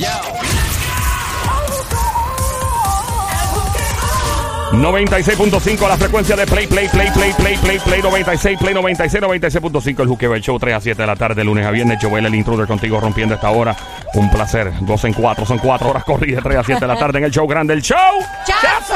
Yo. 96.5 la frecuencia de Play, Play, Play, Play, Play, Play, Play 96, Play 96, 96.5 el Juqueo, el show 3 a 7 de la tarde, lunes a viernes. Joel, el intruder contigo rompiendo esta hora. Un placer. 2 en 4, son 4 horas corridas, 3 a 7 de la tarde en el show grande, el show. ¡Chazo!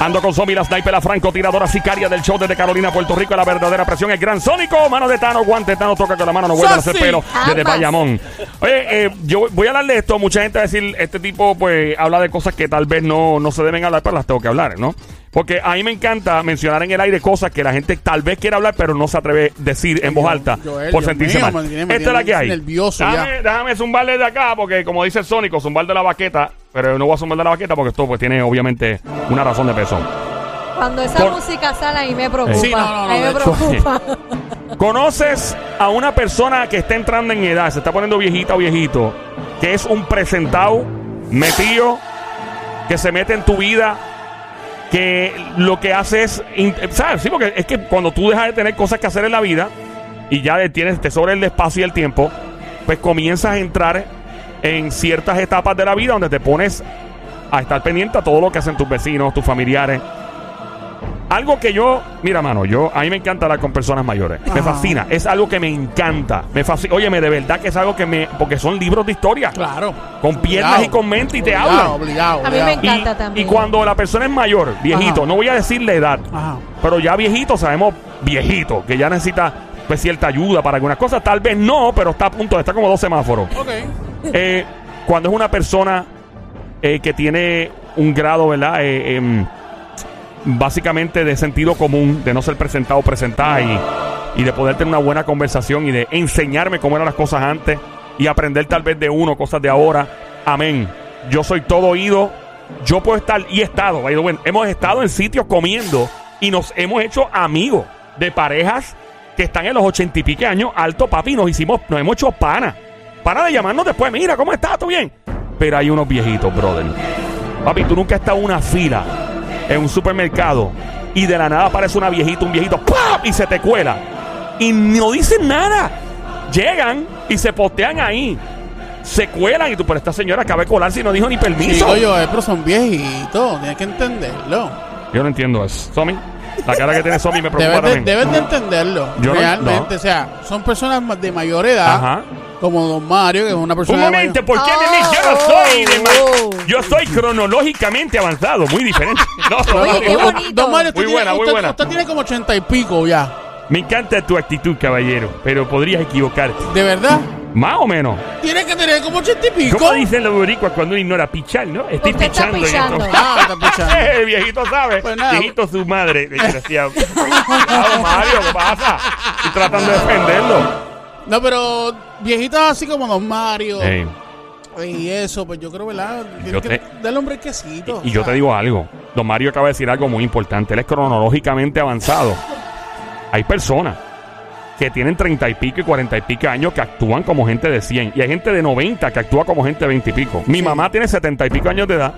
Ando con Zombie, la sniper, la francotiradora sicaria del show desde Carolina, Puerto Rico. La verdadera presión, el gran sónico. Mano de Tano, guante, Tano toca con la mano, no vuelve a hacer pelo desde. Bayamón. Oye, eh, yo voy a hablarle de esto. Mucha gente va a decir, este tipo pues habla de cosas que tal vez no, no se deben hablar, pero las tengo que hablar, ¿no? Porque a mí me encanta mencionar en el aire cosas que la gente tal vez quiera hablar, pero no se atreve a decir en voz alta Joel, por Dios sentirse mío, mal. me tiene- me Esta es la que hay. nervioso ya. déjame, déjame zumbarle de acá, porque como dice el Sónico, zumbar de la baqueta, pero no voy a zumbar de la baqueta porque esto pues tiene obviamente una razón de peso. Cuando esa Por- música sale, ahí me preocupa. Sí, no, no, no, ahí me preocupa. ¿Conoces a una persona que está entrando en edad, se está poniendo viejita o viejito, que es un presentado, metido, que se mete en tu vida, que lo que hace es, ¿sabes? Sí, porque es que cuando tú dejas de tener cosas que hacer en la vida y ya tienes, te sobra el espacio y el tiempo, pues comienzas a entrar en ciertas etapas de la vida donde te pones a estar pendiente a todo lo que hacen tus vecinos, tus familiares. Algo que yo, mira, mano, yo a mí me encanta hablar con personas mayores. Me fascina, es algo que me encanta. Me fascina. Óyeme, de verdad que es algo que me porque son libros de historia. Claro. Con piernas Obligado. y con mente y te Obligado, hablan. Obligado, A mí me. Y, encanta también. y cuando la persona es mayor, viejito, Ajá. no voy a decir la edad, Ajá. pero ya viejito, sabemos viejito, que ya necesita pues, cierta ayuda para algunas cosas. Tal vez no, pero está a punto, está como dos semáforos. Ok. Eh, cuando es una persona eh, que tiene un grado, ¿verdad? Eh, em, básicamente de sentido común, de no ser presentado presentada y, y de poder tener una buena conversación y de enseñarme cómo eran las cosas antes y aprender tal vez de uno, cosas de ahora. Amén. Yo soy todo oído. Yo puedo estar y he estado, hemos estado en sitios comiendo y nos hemos hecho amigos de parejas que están en los ochenta y pique años, alto papi, nos hicimos, nos hemos hecho pana. Para de llamarnos después, mira, ¿cómo estás? ¿Todo bien? Pero hay unos viejitos, brother. Papi, tú nunca has estado en una fila en un supermercado y de la nada aparece una viejita, un viejito, ¡pap! y se te cuela. Y no dicen nada. Llegan y se postean ahí. Se cuelan y tú, pero esta señora acaba de colarse y no dijo ni permiso. Digo yo, eh, pero son viejitos. Tienes que entenderlo. Yo no entiendo eso. Somi, la cara que tiene Somi me preocupa Debes de, también. debes de entenderlo. Yo no- realmente. no. O sea, son personas ma- de mayor edad. Ajá. Como Don Mario, que es una persona. Un momento, mayor- ¿por qué Oh, me Yo no soy de oh. Yo soy cronológicamente avanzado, muy diferente. No, Oye, no, qué bonito. Don Mario, usted Muy tiene- buena, muy usted- buena. Usted tiene como ochenta y pico ya. Me encanta tu actitud, caballero, pero podrías equivocarte. ¿De verdad? Más o menos. Tiene que tener como ochenta y pico. ¿Cómo dicen los boricuas cuando uno ignora pichar, no? Estoy Usted está pichando. en pichando. esto. Ah, está pichando. El viejito sabe. Pues nada. viejito su madre, desgraciado. Cuidado, Mario, ¿qué pasa? Estoy tratando de defenderlo. No, pero viejitos así como Don Mario. Ey, Y eso, pues yo creo, ¿verdad? Tiene Yo que te- darle un brequecito. y, y yo te digo algo. Don Mario acaba de decir algo muy importante. Él es cronológicamente avanzado. Hay personas que tienen treinta y pico y cuarenta y pico años que actúan como gente de 100. Y hay gente de 90 que actúa como gente de 20 y pico. Mi mamá tiene setenta y pico años de edad.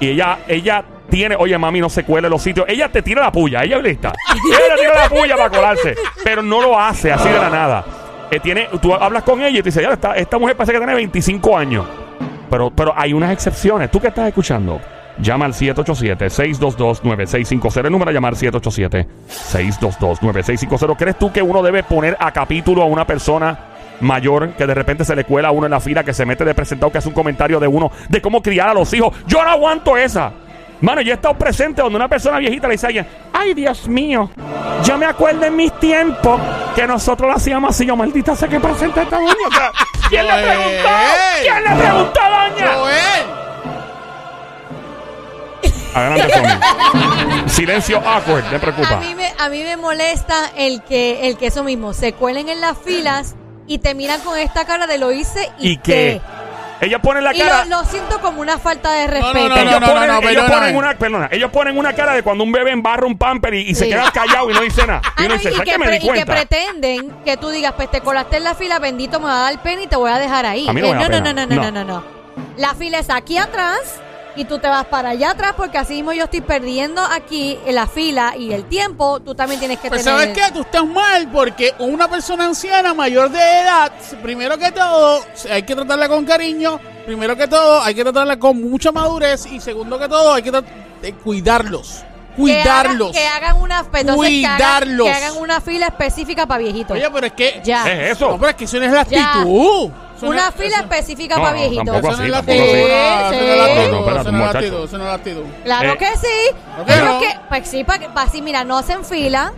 Y ella, ella tiene, oye mami, no se cuele los sitios. Ella te tira la puya, ella es lista. ella te tira la puya para colarse. Pero no lo hace así de la nada. Eh, tiene, tú hablas con ella y te dice, ya, esta, esta mujer parece que tiene 25 años. Pero, pero hay unas excepciones. ¿Tú qué estás escuchando? Llama al 787-622-9650. El número a llamar 787-622-9650. ¿Crees tú que uno debe poner a capítulo a una persona mayor que de repente se le cuela a uno en la fila, que se mete de presentado, que hace un comentario de uno, de cómo criar a los hijos? Yo no aguanto esa. Mano, yo he estado presente donde una persona viejita le dice a alguien, ay Dios mío, yo me acuerdo en mis tiempos que nosotros lo hacíamos así, yo maldita sé que presenta esta doña. O sea, ¿Quién le preguntó? ¿Quién le preguntó, doña? ¡Joel! Adelante, Tommy. Silencio awkward, me preocupa. A mí me, a mí me molesta el que, el que eso mismo, se cuelen en las filas y te miran con esta cara de lo hice y, ¿Y qué? Ella pone la Y cara. lo, lo siento como una falta de no, respeto. no, ellos no, ponen, no, ellos perdóname. ponen una, perdona, ellos ponen una cara de cuando un bebé embarra un pamper y, y se Sí. queda callado y no dice nada. Ah, y no, dice, y, ¿sabes que me y pretenden que tú digas, pues te colaste en la fila, bendito, me va a dar pena y te voy a dejar ahí. A mí no Eh, me da no, no, no, no, No. no, no, no. La fila es aquí atrás y tú te vas para allá atrás porque así mismo yo estoy perdiendo aquí en la fila y el tiempo, tú también tienes que Pues tener... ¿sabes qué? Tú estás mal porque una persona anciana mayor de edad, primero que todo, hay que tratarla con cariño primero que todo, hay que tratarla con mucha madurez. Y segundo que todo, hay que de cuidarlos. Cuidarlos. Que hagan, que hagan una entonces, que hagan- Cuidarlos. Que hagan, una fila específica para viejitos. Oye, pero es que. Ya. ¿Es eso? No, pero es que eso no es la actitud. Una fila eso- específica No, para viejitos. tampoco Eso no así, es la tampoco actitud. así. no, eso no es la Sí, actitud, sí. No, espérate, Eso no es la muchacho. actitud. Eso no es la actitud. Claro Eh, que sí. ¿por qué Pero que, pues sí, para, así, mira, no hacen fila.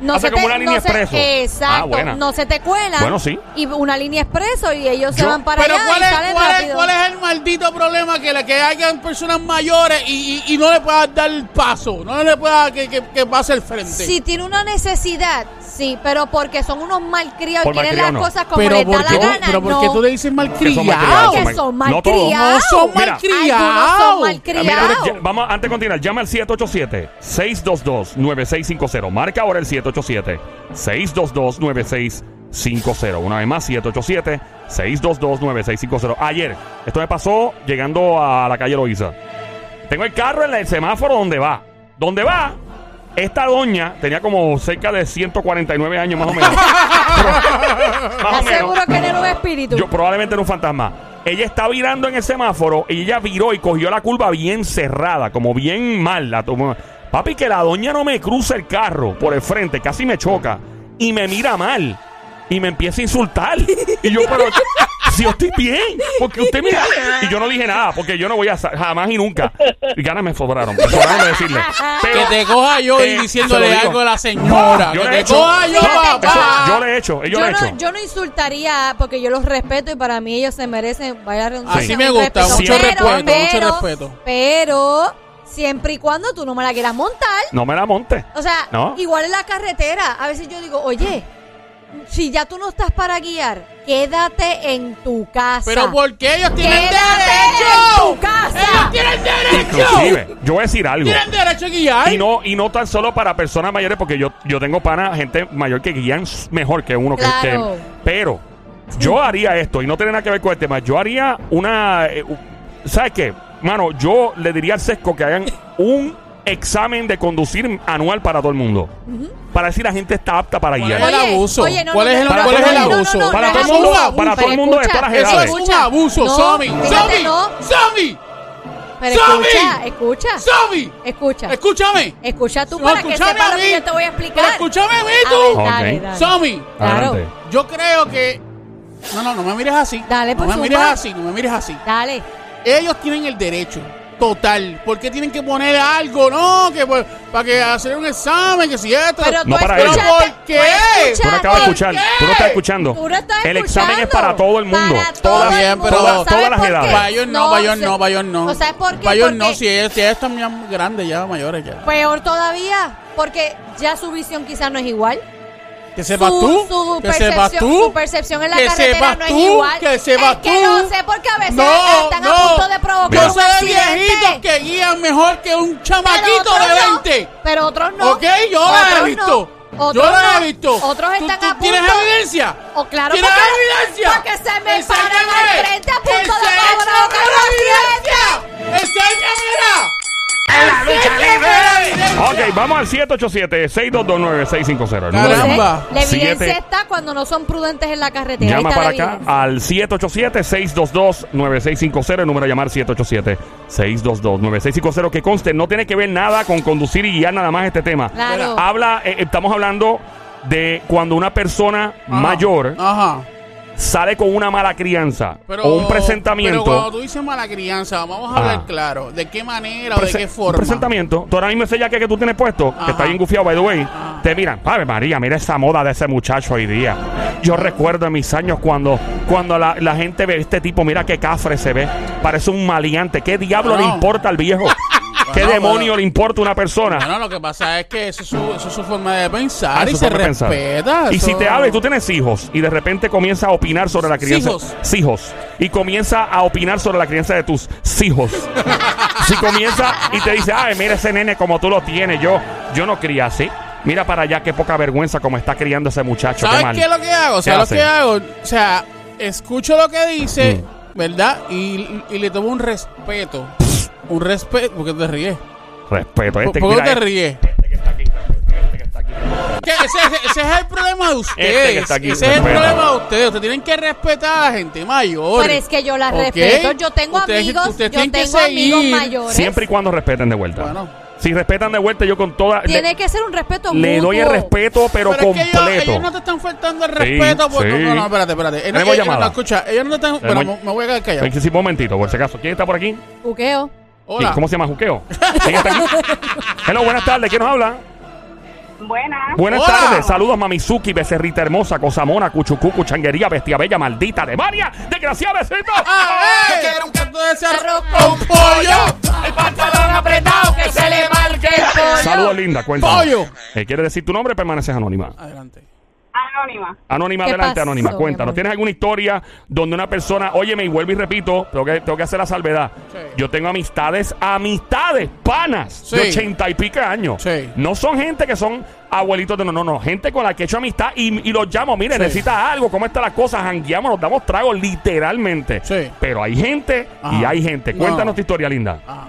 No Hace se como te, una línea no se- expreso. Ah, Exacto. No se te cuelan. Bueno, sí. Y una línea expreso y ellos se van para Pero allá ¿cuál y es, salen cuál, es, cuál es el maldito problema que, la, que hayan personas mayores y, y- y no le puedas dar el paso? No le puedas que, que, que pase el frente. Si tiene una necesidad, sí, pero porque son unos malcriados y quieren las no. cosas como pero les da ¿por la gana. pero ¿por qué no. tú le dices malcriados, Que mal- son malcriados. No son malcriados. Vamos antes de continuar, llama al 787-622-9650. Marca ahora el 787-622-9650. Una vez más, 787-622-9650. Ayer, esto me pasó llegando a la calle Loíza. Tengo el carro en el semáforo donde va. ¿Dónde va? Esta doña tenía como cerca de 149 años más o menos. Pero- más o ¿Estás menos. seguro que no era un espíritu? Yo probablemente era un fantasma. Ella está virando en el semáforo y ella viró y cogió la curva bien cerrada, como bien mal. La tomó. Papi, que la doña no me cruza el carro por el frente, casi me choca y me mira mal y me empieza a insultar. Y yo, pero si yo estoy bien, porque usted mira. Y yo no dije nada, porque yo no voy a jamás y nunca. Y ganas me sobraron, me sobraron de decirle. Pero, Que te coja yo Eh, y diciéndole algo a la señora. Yo que le he te hecho. coja yo, papá. yo le he hecho, yo, Yo le he no, hecho. yo no insultaría porque yo los respeto y para mí ellos se merecen vaya Así un me gusta, respeto. mucho Pero- respeto, mucho pero- respeto. Pero siempre y cuando tú no me la quieras montar. No me la monte. O sea, No. igual en la carretera. A veces yo digo, oye, si ya tú no estás para guiar, quédate en tu casa. Pero ¿por qué ellos tienen Quédate derecho? en tu casa. Ellos tienen derecho. Inclusive, yo voy a decir algo. Tienen derecho a guiar. Y no, y no tan solo para personas mayores, porque yo, yo tengo pana, gente mayor que guían mejor que uno. que- Claro. Que, pero yo haría esto, y no tiene nada que ver con el tema. Yo haría una. eh, ¿Sabes qué? Mano, yo le diría al sesco que hagan un examen de conducir anual para todo el mundo. Para decir la gente está apta para ¿Cuál es guiar. el abuso? oye, no, ¿Cuál no, es el, no, cuál es el abuso? Para todo el es mundo, para todo el mundo todas las Eso es un abuso, Somi. Somi. Somi. Pero escucha, escucha, Somi. escucha. Escúchame. Escucha tú para que sepas a lo que mí. yo te voy a explicar. Pero escúchame a mí A tú. dale. Somi. Claro. Yo creo que. No, no, no me mires así. Dale, no pues, me mires así, no me mires así. Dale. Ellos tienen el derecho total. ¿Por qué tienen que poner algo? No, que pues, para que hacer un examen, que si esto. Pero No tú para ellos. ¿Por qué? tú no acabas de escuchar. Tú no estás escuchando. Tú no estás el examen es para todo el mundo. Para Todas- todo el Bien, pero- ¿Sabes todas las edades. Para ellos no, para ellos no, para ellos no. ¿O sabes por qué? Para ellos no, si ellos, si ellos están ya grandes, ya mayores ya. Peor todavía, porque ya su visión quizás no es igual. Que sepas tú. su que sepas tú. su percepción en la que carretera sepas no tú, es igual. que sepas es que tú. no sé porque a veces No, están no. a punto de provocar Yo un sé accidente. viejitos que guían mejor que un chamaquito de no, 20. pero otros no. Ok, yo la he visto. no. Otros Yo la no. he visto. Otros ¿Tú- están tú a punto. ¿Tienes evidencia? O claro, ¿Tienes porque- evidencia? porque se me paran al frente a punto de provocar la un evidencia. ¡Enséñamela! Ok, vamos al 787-622-9650. El número de Caramba. La evidencia Siete- está cuando no son prudentes en la carretera. Ahí Llama está para la acá evidencia. al 787-622-9650. El número de llamar 787-622-9650. Que conste, no tiene que ver nada con conducir y guiar nada más este tema. Claro. Habla, eh, estamos hablando de cuando una persona Ajá. mayor Ajá. Sale con una mala crianza Pero, o un presentamiento. Pero cuando tú dices mala crianza, vamos a hablar Ajá. claro. ¿De qué manera o de qué un forma? presentamiento. Tú ahora mismo ese jaque que tú tienes puesto, Ajá. que está bien gufiado, by the way, Ajá. te miran. Ave María, mira esa moda de ese muchacho hoy día. Yo recuerdo en mis años cuando, cuando la, la gente ve este tipo, mira qué cafre se ve. Parece un maleante. ¿Qué diablo le importa al viejo? ¿Qué Bueno, demonio bueno. le importa a una persona? Bueno, lo que pasa es que eso es su, eso es su forma de pensar Ah, y se respeta. Y si te habla y tú tienes hijos y de repente comienza a opinar sobre la crianza. Hijos. Hijos. Y comienza a opinar sobre la crianza de tus hijos. si comienza y te dice, ay, mira ese nene como tú lo tienes, yo, yo no cría así. Mira para allá qué poca vergüenza como está criando ese muchacho. Qué ¿Sabes mal. qué es lo que hago? ¿Qué ¿Sabes lo que hago? O sea, escucho lo que dice, Mm. ¿verdad? Y, y le tomo un respeto. Un respeto. ¿Por qué te ríes? Respeto. ¿Por Este, por qué te este ríes? que está aquí, este que está aquí. ¿Qué? ese, ese- ese es el problema de ustedes. Este que está aquí, ese es el problema de ustedes. Ustedes tienen que respetar a la gente mayor. Pero es que yo la respeto. Yo tengo Ustedes- amigos, ustedes yo tengo amigos mayores. Siempre y cuando respeten de vuelta. Bueno. Si respetan de vuelta, yo con toda. Tiene le, que ser un respeto le mutuo. doy el respeto, pero, Pero es que ellos, completo. ellos no te están faltando el Sí, respeto. porque, sí. No, no, espérate, espérate. Ellos- llamada. no, escucha, ellos no te están. Me, me voy a quedar callado. Sí, sí, un momentito, por si acaso. ¿Quién está por aquí? Buqueo. Hola. ¿Cómo se llama? ¿Juqueo? ¿Quién está aquí? Hello, buenas tardes. ¿Quién nos habla? Buenas. Buenas Hola. tardes. Saludos, Mamizuki, Becerrita Hermosa, Cosamona, Cuchucucu, Changuería, Bestia Bella, Maldita, Demonia, Desgraciada, Besito. ¡Ah, eh! ¡Eh! ¡Quiero un canto de ese arroz Arroz con pollo! El pantalón apretado que se le marque el pollo. Saludos, linda. Cuéntame. Pollo. Eh, ¿Quieres decir tu nombre? Permaneces anónima. Adelante. Anónima. Anónima, ¿Qué adelante, pasó, anónima. Cuéntanos. ¿Tienes alguna historia donde una persona, óyeme, y vuelvo y repito, tengo que, tengo que hacer la salvedad. Sí. Yo tengo amistades, amistades, panas de ochenta y pico años. Sí. No son gente que son abuelitos de no, no, no. Gente con la que he hecho amistad y, y los llamo, mire, Sí. necesitas algo, ¿cómo están las cosas? Jangueamos, nos damos tragos literalmente. Sí. Pero hay gente y hay gente. No. Cuéntanos tu historia, linda. Ajá.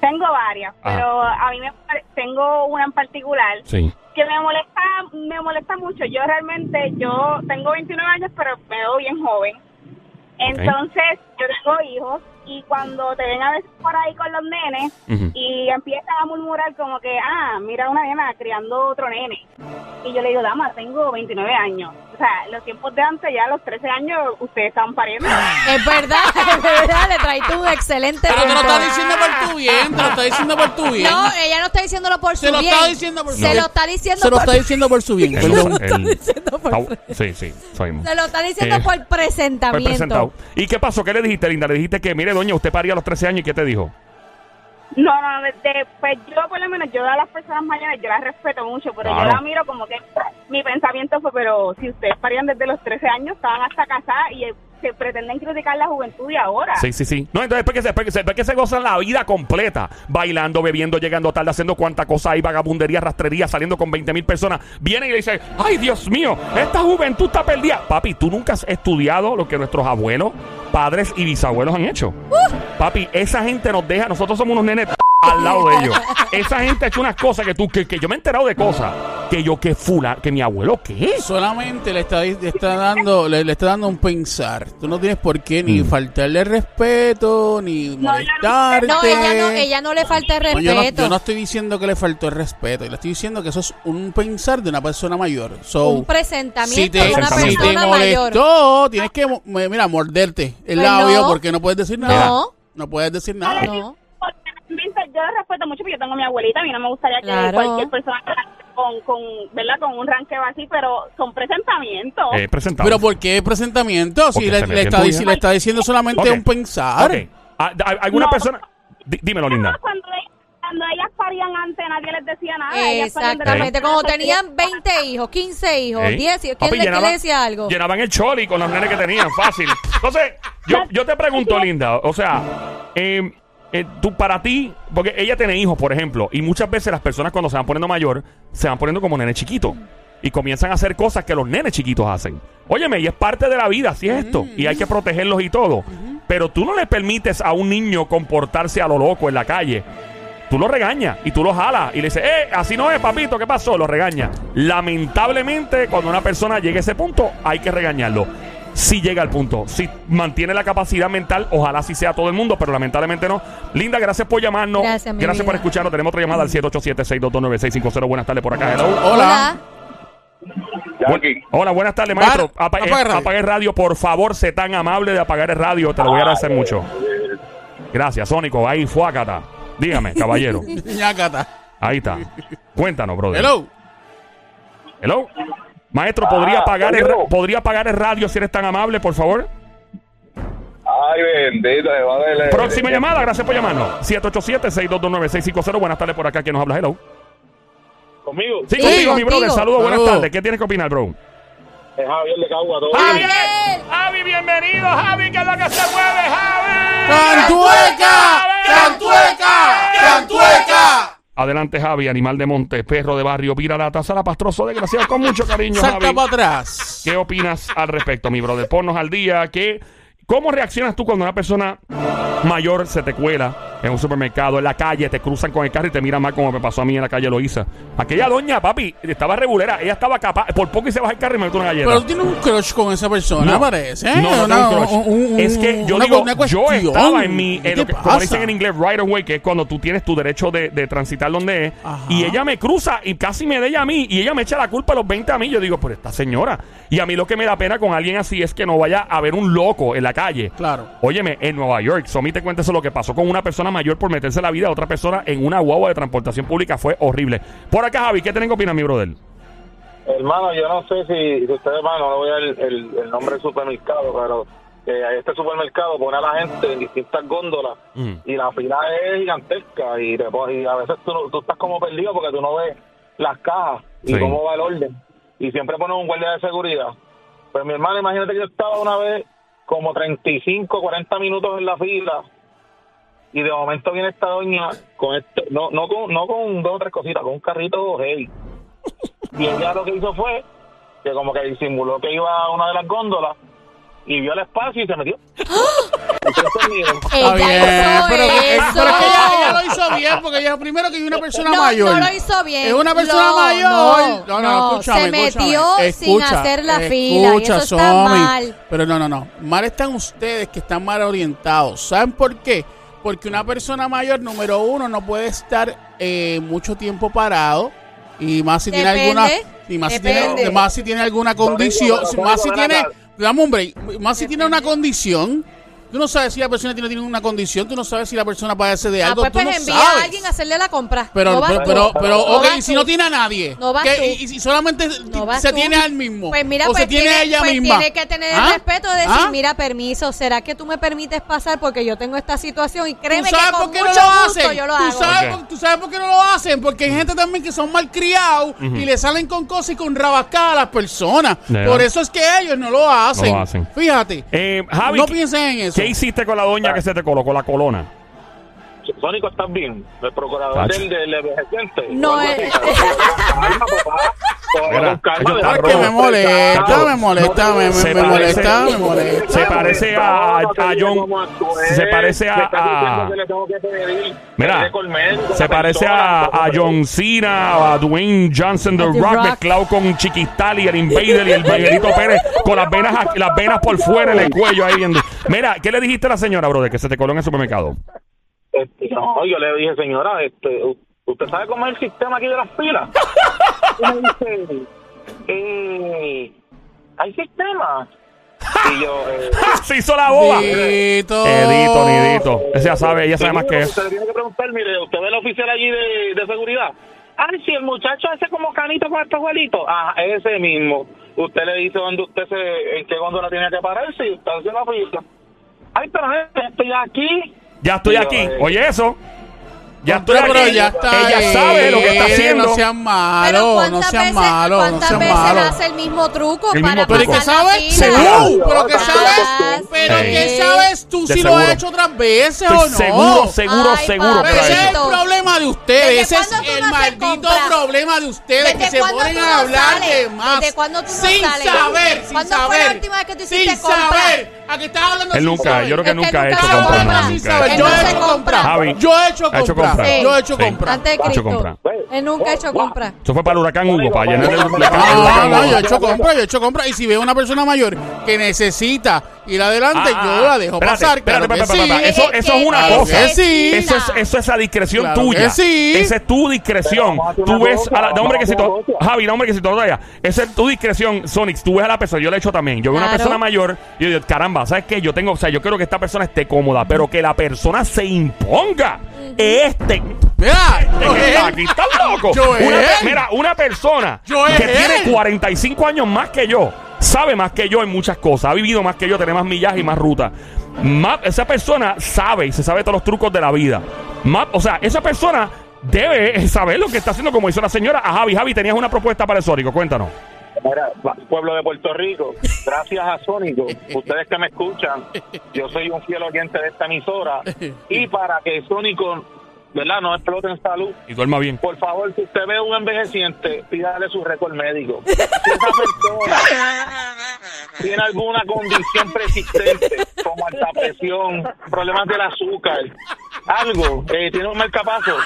Tengo varias, Ajá. pero a mí me tengo una en particular Sí. Que me molesta, me molesta mucho. Yo realmente, yo tengo 29 años, pero me veo bien joven. Entonces, yo tengo hijos y cuando te ven a veces por ahí con los nenes y empiezan a murmurar como que, ah, mira una nena criando otro nene. Y yo le digo, dama, tengo 29 años. O sea, los tiempos de antes, ya a los 13 años, ustedes estaban pariendo. Es verdad, es verdad. Le traíste un excelente Pero te lo está diciendo por tu bien, te lo está diciendo por tu bien. No, ella no está diciéndolo por Se su lo bien. está diciendo por su Se bien. lo está diciendo Se lo por está diciendo por su bien. El- Perdón. el- diciendo por su- sí, sí, soy Se lo está diciendo Eh, por presentamiento. presentado. ¿Y qué pasó? ¿Qué le dijiste, Linda? Le dijiste que, mire, doña, usted paría a los 13 años y ¿qué te dijo? No, no, de- de- pues yo por lo menos, yo a las personas mayores, yo las respeto mucho, pero Claro. yo la miro como que mi pensamiento fue, pero si ustedes parían desde los 13 años, estaban hasta casadas y eh, se pretenden criticar la juventud de ahora. Sí, sí, sí. No, entonces después que se, después que se, después que se gozan la vida completa, bailando, bebiendo, llegando tarde, haciendo cuánta cosa hay, vagabundería, rastrería, saliendo con 20 mil personas, vienen y le dicen, ay Dios mío, esta juventud está perdida. Papi, tú nunca has estudiado lo que nuestros abuelos, padres y bisabuelos han hecho. Papi, esa gente nos deja, nosotros somos unos nenes al lado de ellos. Esa gente ha hecho unas cosas que tú, que, que yo me he enterado de cosas, que yo, que fula, que mi abuelo, ¿qué? Solamente le está, le está dando le, le está dando un pensar. Tú no tienes por qué Mm. ni faltarle respeto, ni No, molestarte. No, ella no, ella no le falta el No, yo, no, respeto. yo no estoy diciendo que le faltó el respeto. Yo le estoy diciendo que eso es un pensar de una persona mayor. So, un presentamiento si te, de una Presentamiento. si te persona mayor. molestó, tienes que, mira, morderte el Pues labio no. porque no puedes decir nada. No. Puedes decir nada. No. Porque realmente yo respeto mucho porque yo tengo a mi abuelita, a mí no me gustaría que Claro. cualquier persona con, con, ¿verdad? con un ranqueo así, pero son presentamientos. Eh, presentado. Pero ¿por qué presentamiento? Si le, está, vida. le está diciendo solamente Ok. un pensar. Ah, ¿a- ¿Alguna No. persona? Dímelo, Linda. Cuando, cuando ellas parían antes, nadie les decía nada. ellas Exactamente, se tenían 20 hijos, 15 hijos, Ey. 10 hijos, ¿quién Papi, le, quién llenaba- le decía algo? Llenaban el choli con los nenes que tenían, fácil. Entonces, yo, yo te pregunto, Linda, o sea, eh, eh, tú para ti, porque ella tiene hijos, por ejemplo, y muchas veces las personas cuando se van poniendo mayor, se van poniendo como nenes chiquitos. Y comienzan a hacer cosas que los nenes chiquitos hacen. Óyeme, y es parte de la vida, así es esto. Y hay que protegerlos y todo. Pero tú no le permites a un niño comportarse a lo loco en la calle. Tú lo regañas y tú lo jalas y le dices, eh, así no es, papito, ¿qué pasó? Lo regaña. Lamentablemente, cuando una persona llega a ese punto, hay que regañarlo. Si llega al punto, si mantiene la capacidad mental, ojalá sí sea todo el mundo, pero lamentablemente no. Linda, gracias por llamarnos. Gracias, mi por vida. escucharnos. Tenemos otra llamada al 787-622-9650. Buenas tardes por acá. Hello. Hola. Bu- Hola, buenas tardes, maestro. Bar- Apa- eh, apaga el radio. por favor, sé tan amable de apagar el radio. Te lo voy a agradecer mucho. Gracias, Sónico. Ahí, fuácata. Dígame, caballero. Ahí está. Cuéntanos, brother. Hello. Hello. Maestro, ¿podría Ah, apagar, el. ¿podría apagar el radio si eres tan amable, por favor? ay bendito, me va a darle- Próxima llamada, gracias por llamarnos. 787-622-9650. Buenas tardes por acá. ¿Quién nos habla? Hello. Conmigo, Sí, Sí, contigo, mi brother. Saludos, buenas tardes. ¿Qué tienes que opinar, bro? es Javier de Cagua, todo Javi, bien. Javi, bienvenido, Javi, que es lo que se mueve, Javi. ¡Cantueca! ¡Cantueca! ¡Cantueca! Adelante, Javi, animal de monte, perro de barrio, pirata, salapastroso, desgraciado, con mucho cariño, Salta Javi. para atrás. ¿Qué opinas al respecto, mi brother? Ponnos al día. ¿qué, ¿Cómo reaccionas tú cuando una persona mayor se te cuela en un supermercado, en la calle, te cruzan con el carro y te miran mal como me pasó a mí en la calle Loíza. Aquella doña, papi, estaba regulera, ella estaba capaz, por poco y se baja el carro y me mete una galleta. Pero tú tienes un crush con esa persona, No. parece. ¿eh? No, no crush. un- un- es que yo una- digo, una yo estaba en mi, ¿Qué en lo que- como dicen en inglés, right away, que es cuando tú tienes tu derecho de, de transitar donde es, Ajá. y ella me cruza y casi me da ella a mí, y ella me echa la culpa a los 20 a mí, yo digo, por esta señora. Y a mí lo que me da pena con alguien así es que no vaya a ver un loco en la calle. Claro. Óyeme, en Nueva York, Somi te cuenta eso lo que pasó con una persona mayor por meterse la vida a otra persona en una guagua de transportación pública fue horrible. Por acá, Javi, ¿qué tienen que opinar, mi brother? Hermano, yo no sé si, si ustedes van, no le voy a dar el, el- el nombre del supermercado, pero eh, este supermercado pone a la gente en distintas góndolas Mm. y la fila es gigantesca y, te y a veces tú, tú estás como perdido porque tú no ves las cajas y Sí. cómo va el orden. Y siempre ponen un guardia de seguridad. Pues mi hermano, imagínate que yo estaba una vez como 35, 40 minutos en la fila y de momento viene esta doña con este, no, no con, no con dos o tres cositas, con un carrito heavy. Y ella lo que hizo fue que como que disimuló que iba a una de las góndolas y vio el espacio y se metió. Entonces, miren, Está Ella bien, hizo pero, que- eso. pero que ella, ella lo hizo bien, porque ella primero que es una persona no, mayor. no lo hizo bien. Es una persona No, mayor. no, No, no, no, escúchame, se escúchame. metió sin Escucha, hacer la fila, y eso está Somi. mal. Pero no, no, no. Mal están ustedes que están mal orientados. ¿Saben por qué? Porque una persona mayor, número uno, no puede estar eh, mucho tiempo parado. Y más si tiene alguna. Y más si, tiene, más si tiene alguna condición. más si tiene. Dame un break. Más si tiene una condición. Tú no sabes si la persona tiene, tiene una condición. Tú no sabes si la persona padece de Ah, algo. pues, tú pues no envía sabes. a alguien a hacerle la compra. Pero, No pero, tú. pero, pero, No ok, si tú. no tiene a nadie. No vas ¿qué? tú. y, y si solamente se tú. tiene al mismo. Pues mira, o pues se tiene tiene, a ella pues misma. tiene que tener ¿Ah? el respeto de decir, ¿Ah? mira, permiso, ¿será que tú me permites pasar porque yo tengo esta situación? Y ¿Tú créeme que sabes con mucho lo gusto hacen? yo lo ¿Tú, hago. sabes Ok. por, tú sabes por qué no lo hacen? Porque hay gente también que son malcriados y le salen con cosas y con rabascadas a las personas. Yeah. Por eso es que ellos no lo hacen. No lo hacen. Fíjate. Eh, Javi, no ¿qué- piensen en eso. ¿Qué hiciste con la doña que se te colocó la colona? Sónico, ¿estás bien? El procurador Tacho. del, del envejeciente. No, O Mira, calma, que me molesta, me molesta, me, me, se me parece- molesta, me molesta. Se parece a, a John. Se parece a. a- Mira, se parece a, a John Cena, a Dwayne Johnson, The Rock, mezclado con Chiquistal y el Invader y el Miguelito Pérez, con las venas, aquí- las venas por fuera en el cuello ahí viendo. Mira, ¿qué le dijiste a la señora, brother, que se te coló en el supermercado? Este, no, yo le dije, señora, este, ¿usted sabe cómo es el sistema aquí de las pilas? Y me dice, eh, ¿hay sistema? Y yo, eh, Se hizo la boba. Dito. Edito, nidito. Ella sabe, ella sabe más que eso. Usted le tiene que preguntar, mire, ¿usted ve el oficial allí de, de seguridad? Ay, si el muchacho ese como canito con estos abuelitos. Ah, ese mismo. Usted le dice dónde usted se, en qué góndola tiene que pararse y usted hace la fila. Ay, pero gente, estoy aquí. Ya estoy Y yo, aquí. eh, Oye, eso. Ya estoy Pero ya está Ella sabe lo que está haciendo. No sean Pero malos, no ¿cuántas sean veces, malos, no ¿cuántas sean veces malos. hace el mismo truco El para mismo Pero ¿y truco. qué pasar la sabes tú? ¿Pero qué Ah, sabes? ¿Pero sí. qué sabes tú si lo has hecho otras veces Estoy o no? seguro, seguro, Ay, seguro que Pero ese es el problema de ustedes. ¿Desde Ese es el no maldito problema de ustedes que ¿Desde se ponen a no hablar de más. ¿Desde cuándo tú no sin saber, sin ¿Cuándo saber. fue la última vez que tú hiciste sin saber. ¿A qué estás hablando Él nunca, yo creo que Es que nunca ha hecho sin nunca. saber. Él Yo no he hecho compras. compras. Javi, Yo he hecho ha hecho. Yo he hecho Sí. compras. Antes de Ha hecho Cristo. compras. Él nunca ha hecho compras. Eso fue para el huracán Hugo, para llenar el, la- el No, huracán no, Hugo. yo he hecho compra, yo he hecho compra. Y si veo una persona mayor que necesita ir adelante, Ah, yo la dejo espérate, pasar. espérate, claro que espérate, sí. espérate. Eso, eso es una Claro cosa. que sí. Eso es, eso es a discreción Claro tuya. sí. Esa es tu discreción. A Tú una ves cosa, a la. No, hombre, que si a una cosa. Javi, no, hombre, que si todo allá. Esa es tu discreción, Sonic. Tú ves a la persona. Yo lo he hecho también. Yo veo una Claro. persona mayor y yo digo, caramba, ¿sabes qué? Yo tengo. O sea, yo quiero que esta persona esté cómoda, pero que la persona se imponga. Este. Mira, este que Joel, está aquí, está loco. Una mira, una persona Joel. que tiene 45 años más que yo, sabe más que yo en muchas cosas, ha vivido más que yo, tiene más millaje y más ruta. Más- esa persona sabe y se sabe todos los trucos de la vida. Más- o sea, esa persona debe saber lo que está haciendo, como hizo la señora. A Javi, Javi, tenías una propuesta para el Sónico, cuéntanos. Mira, pueblo de Puerto Rico, gracias a Sónico, ustedes que me escuchan, yo soy un fiel oyente de esta emisora y para que Sónico, ¿verdad?, no explote en salud, Y duerma bien. por favor, si usted ve un envejeciente, pídale su récord médico. Si esa persona tiene alguna condición persistente, como alta presión, problemas del azúcar, algo, eh, tiene un marcapaso.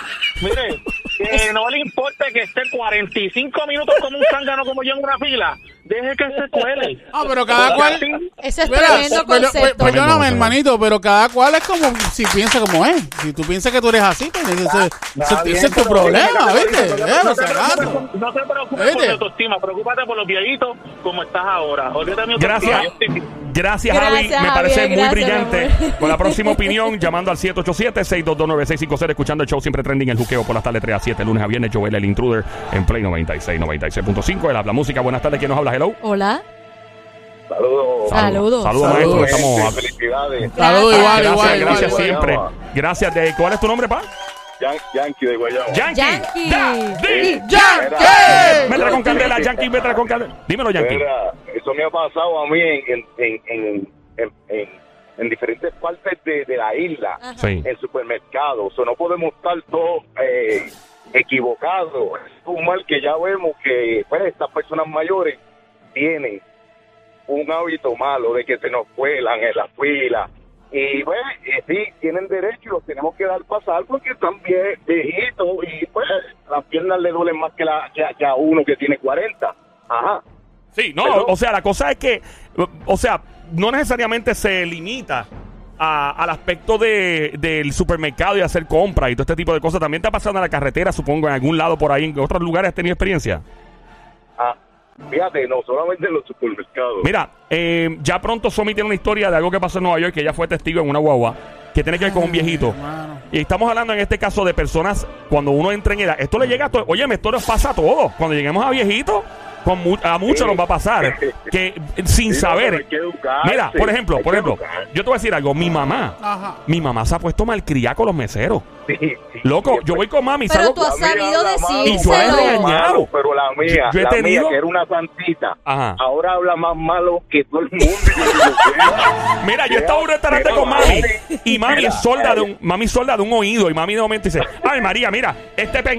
Mire, que no le importe que esté 45 minutos como un zángano como yo en una fila. Deje que se cuele. Ah, pero cada Porque cual- Ese es Mira, tremendo pero- concepto. pero- perdóname, Tremendo, hermanito, pero cada cual es como si piensa como es. Si tú piensas que tú eres así, pues ese, ese- Está ese bien, es tu problema, no te ¿viste? preocupes, Eh, no por te preocupes, No te preocupes por tu autoestima, preocúpate por los viejitos como estás ahora. Olvídate mi Gracias. autoestima, Gracias, Gracias, Javi. Me parece Javier, muy gracias, brillante. amor. Con la próxima opinión, llamando al 787-622-9650, escuchando el show siempre trending, el juqueo por las tardes 3 a 7, lunes a viernes, Joel, el intruder, en Play 96, 96.5. El habla música. Buenas tardes. ¿Quién nos habla? Hello. Hola. Saludos. Saludos. Saludos. Maestro. Estamos. Felicidades. Saludos igual, Gracias, igual, gracias igual. siempre. Gracias. De, ¿Cuál es tu nombre, pa? Yan- Yankee de Guayama. Yankee. Yankee. ¡Yankee! Metra con candela, Yankee, metra con candela. Dímelo, Yankee. Mira, eso me ha pasado a mí en, en, en, en, en- en- en diferentes partes de, de la isla. Sí. en supermercados. O sea, no podemos estar todos eh, equivocados. Es un mal que ya vemos que pues, estas personas mayores tienen un hábito malo de que se nos cuelan en la fila. Y pues, eh, sí, tienen derecho y los tenemos que dar pasar porque están vie- viejitos y pues las piernas le duelen más que, la, que, a- que a uno que tiene 40. Ajá. Sí, no, Pero- o sea, la cosa es que, o sea, no necesariamente se limita a- al aspecto de, del supermercado y hacer compras y todo este tipo de cosas. También te ha pasado en la carretera, supongo, en algún lado por ahí, en otros lugares has tenido experiencia. Ah, fíjate, no solamente en los supermercados. Mira, eh, ya pronto Somi tiene una historia de algo que pasó en Nueva York, que ella fue testigo en una guagua, que tiene que ver con un viejito. Y estamos hablando en este caso de personas, cuando uno entra en edad, esto le llega a todo, oye, esto nos pasa a todos. Cuando lleguemos a viejitos, con mu- a muchos Sí. nos va a pasar, que sin Sí, saber. educarse, Mira, por ejemplo, por ejemplo, educarse. yo te voy a decir algo, mi mamá, Ajá. mi mamá se ha puesto malcriada con los meseros. Sí, Loco, yo voy con mami, Pero salgo- tú has sabido mal, Y yo he regañado. malo, Pero la mía, Yo- yo he la tenido- mía, que era una santita, Ajá. ahora habla más malo que todo el mundo. Mira, yo estaba en un restaurante con mami y mami es solda de un mami solda de un oído y mami de momento dice, "Ay, María, mira, este pen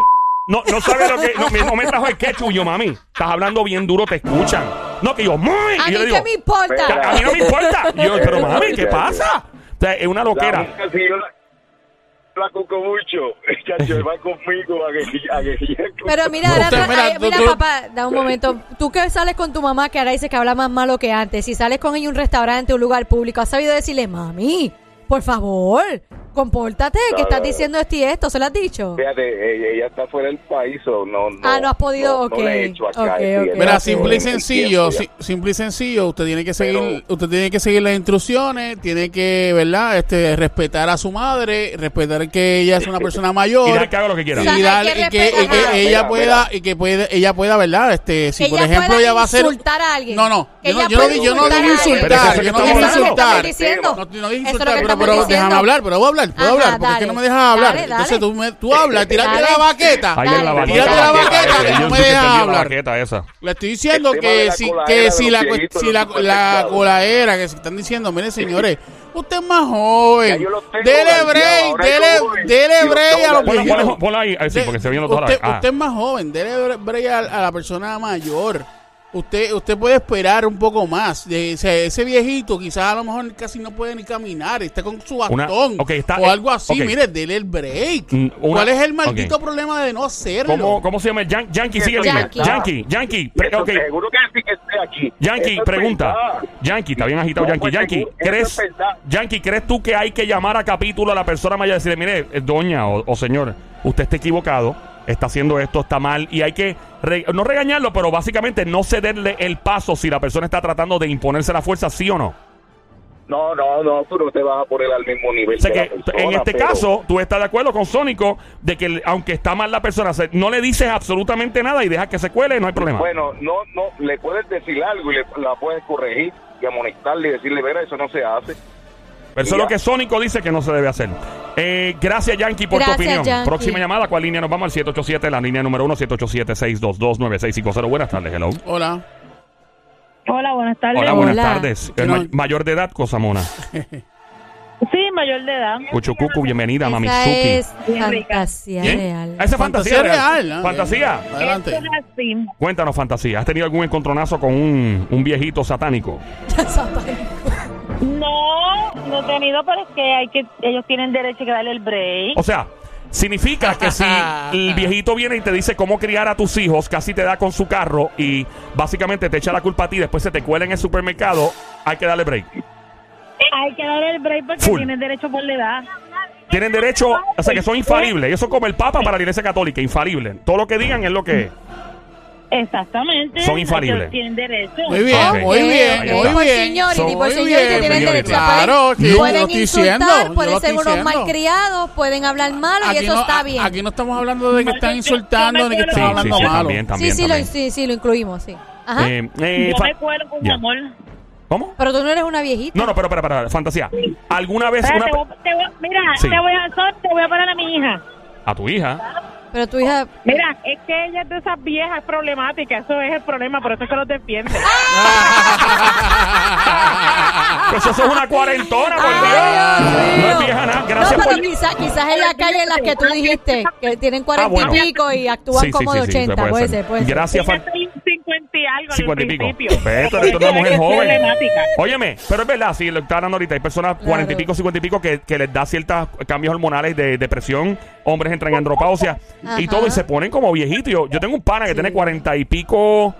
no no sabe lo que no, me- no me trajo el ketchup." Yo, "Mami, estás hablando bien duro, te escuchan." No, que yo, "Muy." A Y mí yo le me importa. "Que "A mí no me importa." Y yo, "Pero mami, ¿qué pasa?" O sea, es una La loquera. mía, si yo la, la cuco mucho, chacho, va conmigo a que, a que Pero mira, Usted, ahora tra- mira, ay, tú- mira, tú- papá, da un momento. Tú que sales con tu mamá, que ahora dice que habla más malo que antes. Si sales con ella a un restaurante, un lugar público, has sabido decirle, mami, por favor, compórtate, que No, estás no, no. diciendo esto y esto. ¿Se lo has dicho? Fíjate, ella, ella está fuera del país, o no, no. Ah, no has podido, no, ok, No le he hecho acá. ok, ella ok. está Mira, simple y en sencillo, si- simple y sencillo, usted tiene que seguir, Pero- usted tiene que seguir las instrucciones, tiene que, ¿verdad? Este, respetar a su madre, respetar que ella es una persona mayor. Y dejar que haga lo que quiera. O sea, y que y que, y que ella Mira, pueda mira. y que puede ella pueda verdad este si Que por ejemplo pueda ella va a hacer insultar a alguien. no no Que yo no, yo no pueda di- yo no insultar yo que no que insultar no, lo insultar que pero, pero diciendo. déjame hablar pero voy a hablar puedo Ajá, hablar porque es que no me dejas hablar Dale, dale. entonces tú me, tú hablas tírate Dale. la baqueta Ahí la baqueta. Tírate la baqueta, que no me dejas hablar. le estoy diciendo de que si, que si la, si la, la coladera que se están diciendo, mire señores, usted es más joven. Dele break, dele, dele break a los viejitos. ponla, ahí, sí, porque se viendo toda la ah. usted es más joven, dele break a, a la persona mayor. Usted, usted puede esperar un poco más. De, ese, ese viejito quizás a lo mejor casi no puede ni caminar, está con su Una- bastón o algo así. Mire, dele el break. Mm, una- ¿Cuál es el maldito problema de no hacerlo? ¿Cómo, ¿Cómo se llama? Yan- Yankee, sigue Yankee. Yankee, Yankee. Seguro que sí que esté aquí. Yankee, es pregunta. verdad. Yankee, está bien agitado, No, Yankee. pues, Yankee, ¿crees, es. Yankee, ¿crees tú que hay que llamar a capítulo a la persona mayor y decirle, mire, eh, doña o, o señor, usted está equivocado, está haciendo esto, está mal, y hay que, re- no regañarlo, pero básicamente no cederle el paso si la persona está tratando de imponerse la fuerza, sí o no? No, no, no, tú no te vas a poner al mismo nivel. O sea de que la persona, en este pero- caso, tú estás de acuerdo con Sónico de que aunque está mal la persona, no le dices absolutamente nada y dejas que se cuele, no hay problema. Bueno, no, no, le puedes decir algo y le, la puedes corregir y amonestarle y decirle, verá, eso no se hace. Pero eso es lo que Sónico dice que no se debe hacer. Eh, gracias, Yankee, por Gracias, tu opinión. Yankee. Próxima llamada, ¿cuál línea nos vamos? Al 787, la línea número 1, 787-622-9650. Buenas tardes, hello. Hola. Hola, buenas tardes. Hola, buenas Hola. tardes. No- ma- mayor de edad, Cosamona. Sí, mayor de edad. Cuchucucu, bienvenida, Esa Mamizuki. es fantasía ¿Bien? real. Esa es fantasía, Fantasía real. real. ¿no? Fantasía. Adelante. Es. Cuéntanos, fantasía. ¿Has tenido algún encontronazo con un, un viejito satánico? No, No he tenido, pero es que hay que, ellos tienen derecho a que darle el break. O sea, significa que si el viejito viene y te dice cómo criar a tus hijos, casi te da con su carro y básicamente te echa la culpa a ti, después se te cuela en el supermercado, hay que darle break. Hay que darle el break porque Full. tienen derecho por la edad. Tienen derecho, o sea que son infalibles. Ellos son como el Papa para la Iglesia Católica, infalibles. Todo lo que digan es lo que es. Exactamente. Son infalibles. Tienen derecho. Muy bien, Ok. muy bien, muy Por bien. seniority, Son- por seniority tienen derecho. Claro, pueden, sí, pueden insultar, diciendo, pueden ser unos diciendo. malcriados, pueden hablar malo y Aquí eso no, está bien. aquí no estamos hablando de que están insultando ni que están Sí, acuerdo sí, hablando sí, malo. también, también. sí, sí, lo, también. sí, sí, lo incluimos, sí. Ajá. Eh, eh, Yo me cuelo con Ya. amor. ¿Cómo? Pero tú no eres una viejita. No, no, pero, pero, pero, fantasía. ¿Alguna vez Espera, una te voy- te voy- mira, Sí. te voy a te voy a poner a mi hija. a tu hija? Pero tu hija... Mira, es que ella es de esas viejas problemáticas, eso es el problema, por eso es que los defiende. Pues eso es una cuarentona, por Ay, Dios. No es vieja nada. No, Gracias pero por. quizás quizás en la calle en las que tú dijiste, que tienen cuarenta Ah, bueno. y pico y actúan Sí, sí, como sí, de sí, 80. puede puede ser. ser, puede ser. Gracias, algo en 50 y pico. Ve, tú eres una mujer Es joven. Óyeme, pero es verdad, sí, lo está hablando ahorita. Hay personas Claro. 40 y pico, 50 y pico que, que les da ciertos cambios hormonales de depresión. Hombres entran en andropausia y todo y se ponen como viejitos. Yo, yo tengo un pana que tiene 40 y pico,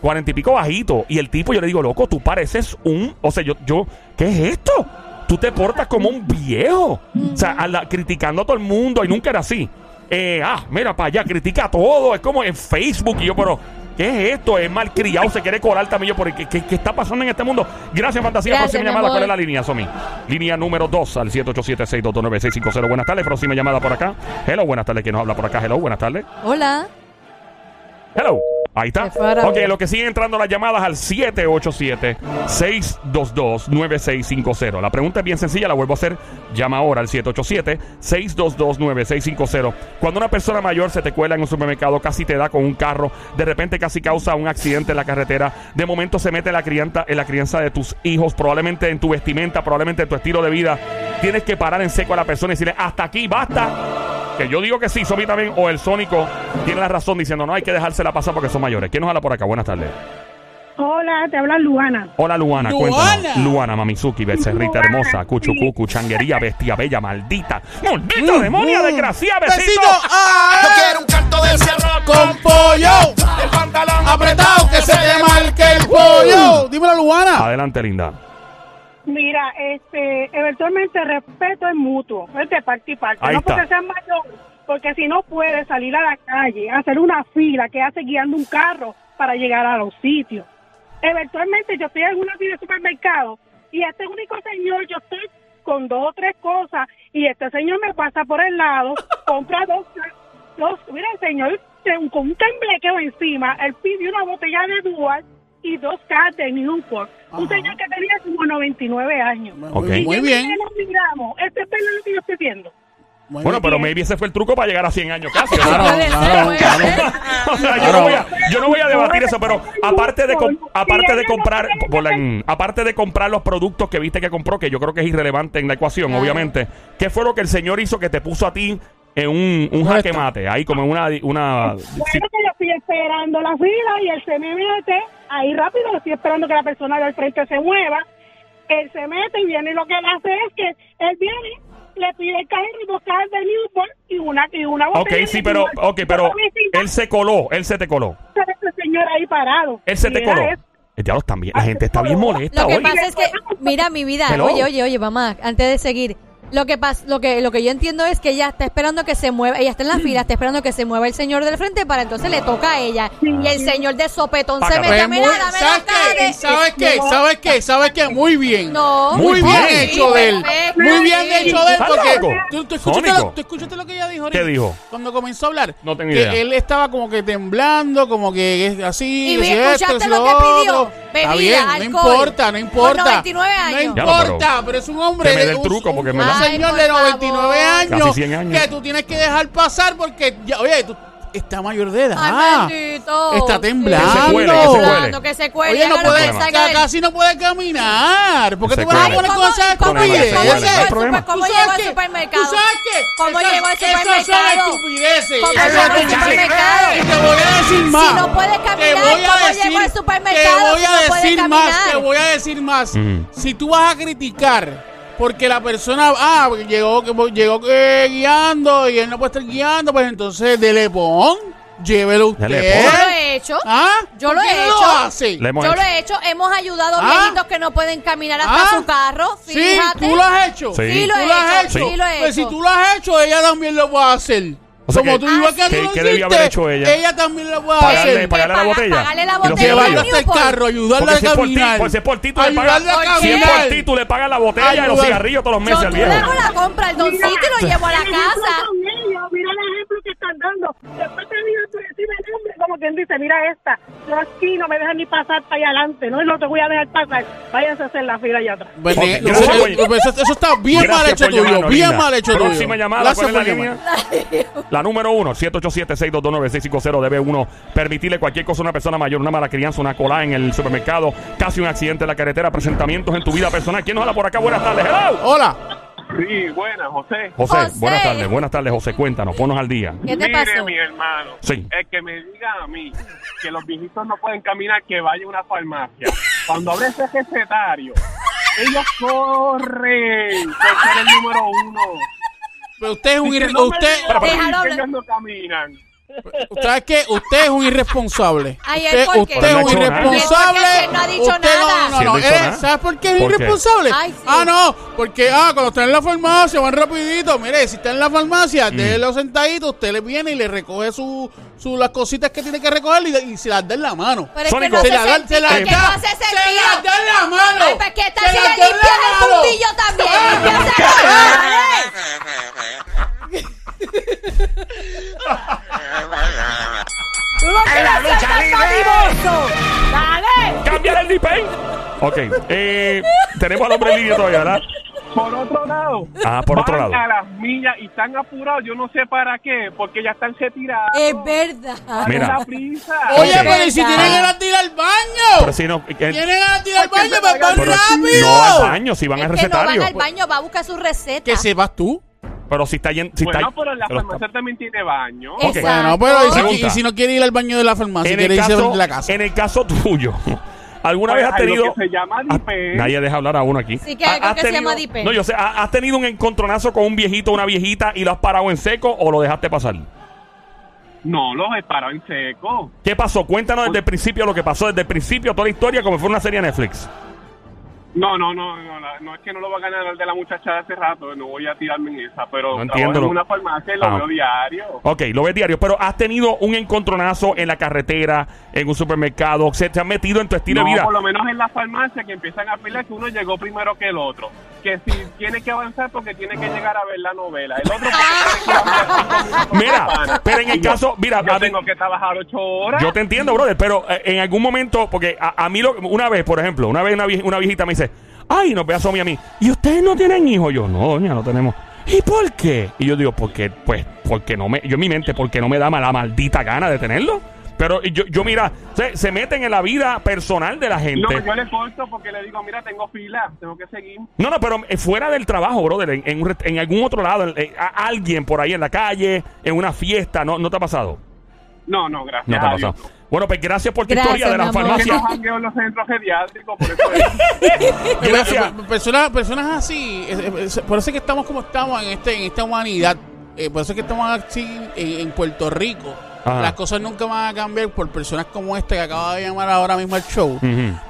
40 y pico bajito. Y el tipo, yo le digo, loco, tú pareces un. O sea, yo, yo, ¿qué es esto? Tú te portas como un viejo. O sea, a la- criticando a todo el mundo y nunca era así. Eh, ah, mira para allá, critica todo. Es como en Facebook. Y yo, pero, ¿qué es esto? Es malcriado, se quiere colar también. Yo, pero, ¿qué, qué, qué está pasando en este mundo? Gracias, Fantasía. Gracias, próxima mi llamada. amor. ¿Cuál es la línea, Somi? Línea número 2 al 787-622-9650. Buenas tardes. Próxima llamada por acá. Hello, buenas tardes. ¿Quién nos habla por acá? Hello, buenas tardes. Hola. Hello. Ahí está. Ok, lo que siguen entrando las llamadas al 787-622-9650. La pregunta es bien sencilla, la vuelvo a hacer. Llama ahora al 787-622-9650. Cuando una persona mayor se te cuela en un supermercado, casi te da con un carro, de repente casi causa un accidente en la carretera, de momento se mete en la, crianza, en la crianza de tus hijos, probablemente en tu vestimenta, probablemente en tu estilo de vida. Tienes que parar en seco a la persona y decirle, hasta aquí, basta. Que yo digo que sí, Somi también, o el Sónico tiene la razón diciendo, no hay que dejársela pasar porque son mayores. ¿Quién nos habla por acá? Buenas tardes. Hola, te habla Luana. Hola, Luana, Luana. cuéntanos. Luana, Mamizuki, Becerrita hermosa, Cuchucucu, changuería, bestia bella, maldita. ¡Maldita demonia, desgraciada, besito! Besito. ¡Ah! Yo quiero un canto de cerro con pollo. el pantalón Apretado que se te marque el pollo. Dímelo, Luana. Adelante, linda. Mira, este, eventualmente respeto es mutuo, es de parte y parte. Ahí no está. porque seas mayor, porque si no puedes salir a la calle, hacer una fila que hace guiando un carro para llegar a los sitios. Eventualmente yo estoy en una fila de supermercado y este único señor, yo estoy con dos o tres cosas y este señor me pasa por el lado, compra dos, dos mira el señor con un temblequeo encima, él pidió una botella de Dual y dos cajas de Newport. Un Ajá. señor que tenía como 99 años. Ok. Muy, muy Y bien. nos miramos, este es lo que yo estoy viendo. Muy Bueno, bien. pero maybe ese fue el truco para llegar a 100 años casi. Claro, o sea, yo, no voy a, yo no voy a debatir eso, pero aparte de com- aparte de comprar aparte de comprar los productos que viste que compró, que yo creo que es irrelevante en la ecuación, Claro. obviamente, ¿qué fue lo que el señor hizo que te puso a ti en un, un jaque mate? Ahí como en una una Bueno, que yo estoy esperando la fila y él se me mete ahí rápido, estoy esperando que la persona del frente se mueva. Él se mete y viene y lo que él hace es que él viene, le pide el carro y dos cajas de Newport y una, y una Ok, botella sí, de pero Newport. ok, pero él se coló, él se te coló. ese señor ahí parado. Él se te coló. El diablo está bien, la gente está bien molesta Lo que hoy. pasa es que, mira mi vida, Hello. oye, oye, oye, mamá, antes de seguir, lo que pasa, lo que, lo que yo entiendo es que ella está esperando que se mueva, ella está en la fila, está esperando que se mueva el señor del frente para entonces le toca a ella. Y el señor de sopetón se mete, Pues mira, muy- dame ¿Sabes la qué? de- ¿Sabes qué? ¿Sabes qué? ¿Sabes qué? Muy bien. No. Muy bien bien. hecho de él. Perfecto. Muy bien hecho de él. ¿Estás Porque tú, tú escuchaste lo, tú escuchaste lo que ella dijo ¿Qué ahorita? dijo? Cuando comenzó a hablar. No tengo que idea. él estaba como que temblando, como que es así. Y esto, ¿escuchaste lo que pidió? otro. Está Bebida, bien, no importa, no importa. 99 años. No importa, pero, es un hombre. Que me dé de- el un- truco, porque me un da- Ay, señor de 99 favor. años, Casi 100 años. que tú tienes que dejar pasar porque, ya, oye, tú está mayor de edad. Ay. Está temblando. Que se cuele, que se cuele. Temblando, que se cuele. Oye, no puede, casi no puede caminar. ¿Por qué tú vas a poner ¿Cómo- con esas cómo llegó- al problema. super- ¿Cómo ¿Tú llegó al supermercado? ¿Tú sabes qué? ¿Cómo llegó al Esas son supermercado? estupideces. ¿Cómo llegó al supermercado? Y te voy a decir más. no puede caminar, ¿cómo llegó al supermercado Te voy si a decir más. Te voy a decir más. Si tú vas a criticar porque la persona, ah, porque llegó, que- llegó eh, guiando y él no puede estar guiando, pues entonces dele pon, llévelo usted. Dele pon. Yo lo he hecho. ¿Ah? Yo ¿Por lo he hecho. Lo hace? Le hemos Yo hecho. lo he hecho. Hemos ayudado a Ah. viejitos que no pueden caminar hasta Ah. su carro. Sí, Fíjate. tú lo has hecho. Sí. Sí, lo ¿Tú he lo has hecho. hecho? Sí, lo he Pues si hecho. tú lo has hecho, ella también lo puede hacer. O sea Como que- tú igual que Ah, tú ¿qué- lo qué debió haber hecho ella? Ella también lo puede Pagarle, hacer. pagarle la botella. pagarle la Y botella. Hasta el Newport. carro, ayudarle Porque a si es por ti, caminar. pues si es por ti, tú le pagas. Ayudarle a ¿Por Si es por ti, tú le pagas la botella y los Ayudar. cigarrillos todos los Yo meses al tú le viejo. hago la compra al doncito y lo llevo a la casa. Mira el ejemplo que están dando. Después te digo por encima del hombre, como quien dice, mira esta. Yo aquí no me dejan ni pasar para allá adelante. No, no te voy a dejar pasar. Váyanse a hacer la fila allá atrás. Pues, Ok, eh, gracias, eso, eso- eso está bien Gracias mal hecho tuyo, llamarnos, bien mal hecho tuyo. Próxima llamada, Gracias ¿cuál es la por línea? llamar. La número uno, 787-622-9650. Debe uno permitirle cualquier cosa a una persona mayor, una mala crianza, una cola en el supermercado, casi un accidente en la carretera, presentamientos en tu vida personal. ¿Quién nos habla por acá? Buenas tardes. Hello. Hola. Sí, buena, José. José, José. buenas tardes. Buenas tardes, José. Cuéntanos, ponnos al día. ¿Qué te Mire, pasó? mi hermano, Sí. el que me diga a mí que los viejitos no pueden caminar, que vaya a una farmacia. Cuando abre ese recetario, ellos corren por ser el número uno. Pero usted es un irre- usted, Déjalo que hablar. ellos no caminan. ¿Sabes qué? Usted es un irresponsable. Ay, usted, ¿él por qué? usted es un irresponsable. Él no ha dicho Usted nada. No, no, nada. ¿Sabes por qué es ¿Por qué? irresponsable? Ay, sí. Ah, no, porque ah, cuando está en la farmacia van rapidito. Mire, si está en la farmacia, déjelo sentadito, usted le viene y le recoge su, su las cositas que tiene que recoger y, y se las da en la mano. Pero es que no Se hace la da, se la Es que no da, se las da en la mano. Ay, pues qué tal Se si las le da en limpias el también. Quieres ser tan dadivoso. Dale. ¡Cambia el Nipen! Ok, eh, tenemos al hombre en línea todavía, ¿verdad? Por otro lado, Ah, por otro van lado. a las millas y están apurados, yo no sé para qué, porque ya están retirados. Es verdad. ¿Cuál Mira. es la prisa? Oye, Ok. pero ¿y si Verdad. tiene ganas de ir al baño? Pero si no, eh, Tiene ganas de ir al Porque baño, se pues van pero rápido. no al baño, si van Es al que no van recetario. al baño, va a buscar su receta. Que sepas tú. Pero si está yendo. Si bueno, está, pero la pero farmacia también tiene baño. Ok. Exacto. Bueno, pero ¿y si, y si no quiere ir al baño de la farmacia, en, quiere el irse caso, de la casa. en el caso tuyo, ¿alguna Pues vez has lo tenido. que se llama Ah, dipen. nadie deja hablar a uno aquí. Sí, que hay algo ¿Has que se tenido- llama dipen. No, yo sé, ¿ha- ¿has tenido un encontronazo con un viejito o una viejita y lo has parado en seco o lo dejaste pasar? No, los he parado en seco. ¿Qué pasó? Cuéntanos desde el principio lo que pasó, desde el principio, toda la historia, como fue una serie de Netflix. No, no, no, no, la- no es que no lo va a ganar el de la muchacha de hace rato, no voy a tirarme en esa, pero No trabajo entiendo en lo- una farmacia y lo Ah. veo diario. Ok, lo ves diario, pero has tenido un encontronazo en la carretera, en un supermercado, se te has metido en tu estilo No, de vida. por lo menos en la farmacia que empiezan a pelear que uno llegó primero que el otro. Que si tiene que avanzar porque tiene que llegar a ver la novela. El otro porque tiene que Mira, pero en el yo- caso, mira, yo tengo que trabajar ocho horas. Yo te entiendo, brother, pero eh, en algún momento, porque a, a mí, lo, una vez, por ejemplo, una vez una, vie- una viejita me dice, ay, nos ve a Somi a mí, ¿y ustedes no tienen hijos? Yo, no, doña, no tenemos. ¿Y por qué? Y yo digo, porque, pues, porque no me, yo en mi mente, porque no me da la maldita gana de tenerlo. Pero yo, yo mira, se, se meten en la vida personal de la gente. No, yo le corto porque le digo, mira, tengo fila, tengo que seguir. No, no, pero eh, fuera del trabajo, brother, en, en en algún otro lado, en- eh, a- alguien por ahí en la calle, en una fiesta, ¿no, no te ha pasado? No, no, gracias. No te ha Dios. pasado. Bueno, pues gracias por tu Gracias, historia de la amor. Farmacia. en los centros geriátricos, por eso es. Gracias. Personas, personas así, eh, por eso es que estamos como estamos en este en esta humanidad. Eh, por eso es que estamos así en, en Puerto Rico. Ajá. Las cosas nunca van a cambiar por personas como esta que acaba de llamar ahora mismo al show.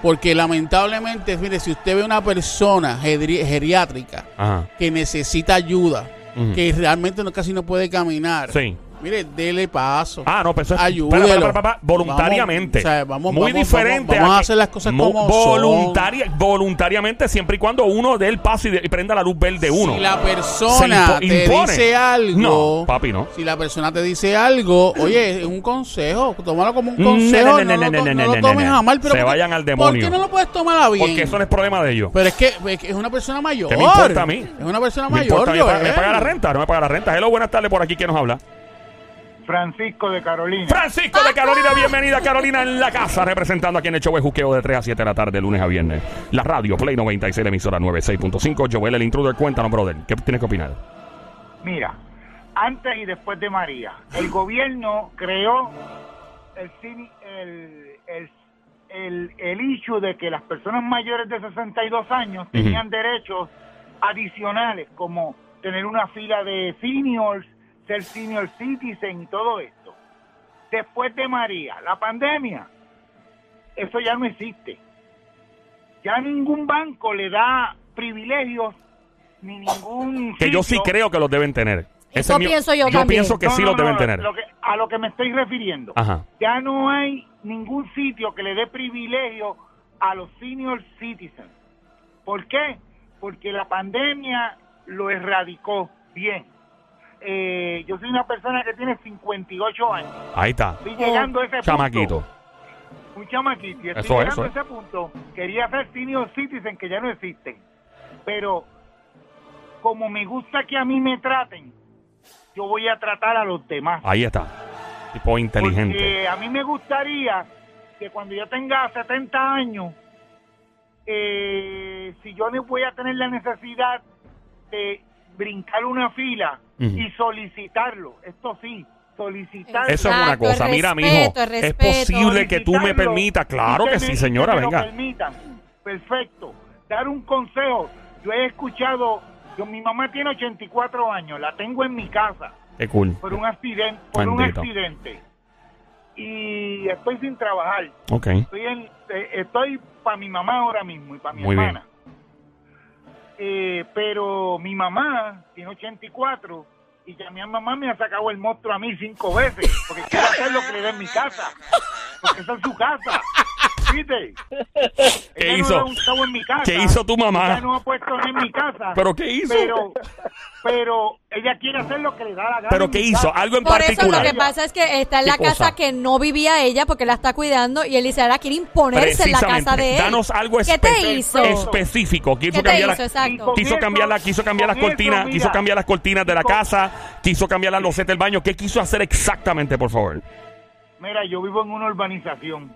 Porque lamentablemente, mire, si usted ve una persona geri- geriátrica Ajá. que necesita ayuda, que realmente no, casi no puede caminar, Sí. Mire, dele paso. Ah, no, pero eso es Ayúdelo. para, para, para, voluntariamente. Vamos, o sea, vamos- Muy vamos- diferente. vamos- a hacer las cosas mo- como son. voluntaria, Voluntariamente, siempre y cuando uno dé el paso y, de- y prenda la luz verde uno. Si la persona impo- te impone. dice algo, No, papi, no. Si la persona te dice algo, oye, es un consejo, tómalo como un consejo, no, no, no, no, no, no no, lo no, tomes no. a mal. Pero Se ¿por vayan al ¿Por demonio. qué no lo puedes tomar a bien? Porque eso no es problema de ellos. Pero es que, es una persona mayor. ¿Qué me importa a mí? Es una persona Me mayor. me, paga la renta, no me paga la renta. Hello, buenas tardes por aquí. ¿Quién nos habla? Francisco de Carolina. Francisco de Carolina, bienvenida Carolina en la casa, representando aquí en el show de juqueo de 3 a 7 de la tarde, lunes a viernes. La radio Play 96, la emisora 96.5. Joel, el intruder, cuéntanos, brother. ¿Qué tienes que opinar? Mira, antes y después de María, el gobierno creó el, el, el, el, el issue de que las personas mayores de 62 años tenían derechos adicionales como tener una fila de seniors, ser senior citizen y todo esto. Después de María, la pandemia, eso ya no existe. Ya ningún banco le da privilegios ni ningún Que yo sí creo que los deben tener. Eso es mi- pienso yo Yo también. pienso que No, sí no, los no, deben no, tener. lo que- a lo que me estoy refiriendo. Ajá. Ya no hay ningún sitio que le dé privilegio a los senior citizens. ¿Por qué? Porque la pandemia lo erradicó bien. Eh, yo soy una persona que tiene 58 años. Ahí está. Estoy llegando a ese Chamaquito. punto. Un chamaquito. Y estoy Eso, llegando eso, a eh. ese punto. Quería ser senior citizen que ya no existen. Pero como me gusta que a mí me traten, yo voy a tratar a los demás. Ahí está. Tipo inteligente. Porque a mí me gustaría que cuando yo tenga 70 años, eh, si yo no voy a tener la necesidad de brincar una fila y solicitarlo, esto sí, solicitarlo. Eso es una cosa. Mira, mijo, respeto, es posible que tú me permitas. Claro que sí, señora, lo venga. permitan. Perfecto. Dar un consejo. Yo he escuchado, yo, mi mamá tiene 84 años, la tengo en mi casa Qué cool. por un accidente, por un accidente. Y estoy sin trabajar. Ok. Estoy en, eh, estoy para mi mamá ahora mismo y para mi Muy bien. Eh, pero mi mamá tiene 84 y ya mi mamá me ha sacado el monstruo a mí cinco veces porque quiere hacer lo que le dé en mi casa. Porque esa es su casa. ¿Viste? ¿Qué Ella no hizo? chavo en mi casa. ¿Qué hizo tu mamá? Ella no ha puesto en mi casa. ¿Pero qué hizo? Pero, pero ella quiere hacer lo que le da la gana. ¿Pero qué hizo? casa. Algo en Por eso particular. lo que pasa es que está en ¿Qué la casa cosa? que no vivía ella porque la está cuidando y él dice, ahora quiere imponerse en la casa de él. Danos algo ¿Qué espe- te hizo? específico. Quiso ¿Qué te cambiar hizo? la- Exacto. Quiso eso- cambiar, la, quiso cambiar las eso, cortinas, mira. quiso cambiar las cortinas de la casa, quiso cambiar la loseta del baño. ¿Qué quiso hacer exactamente, por favor? Mira, yo vivo en una urbanización.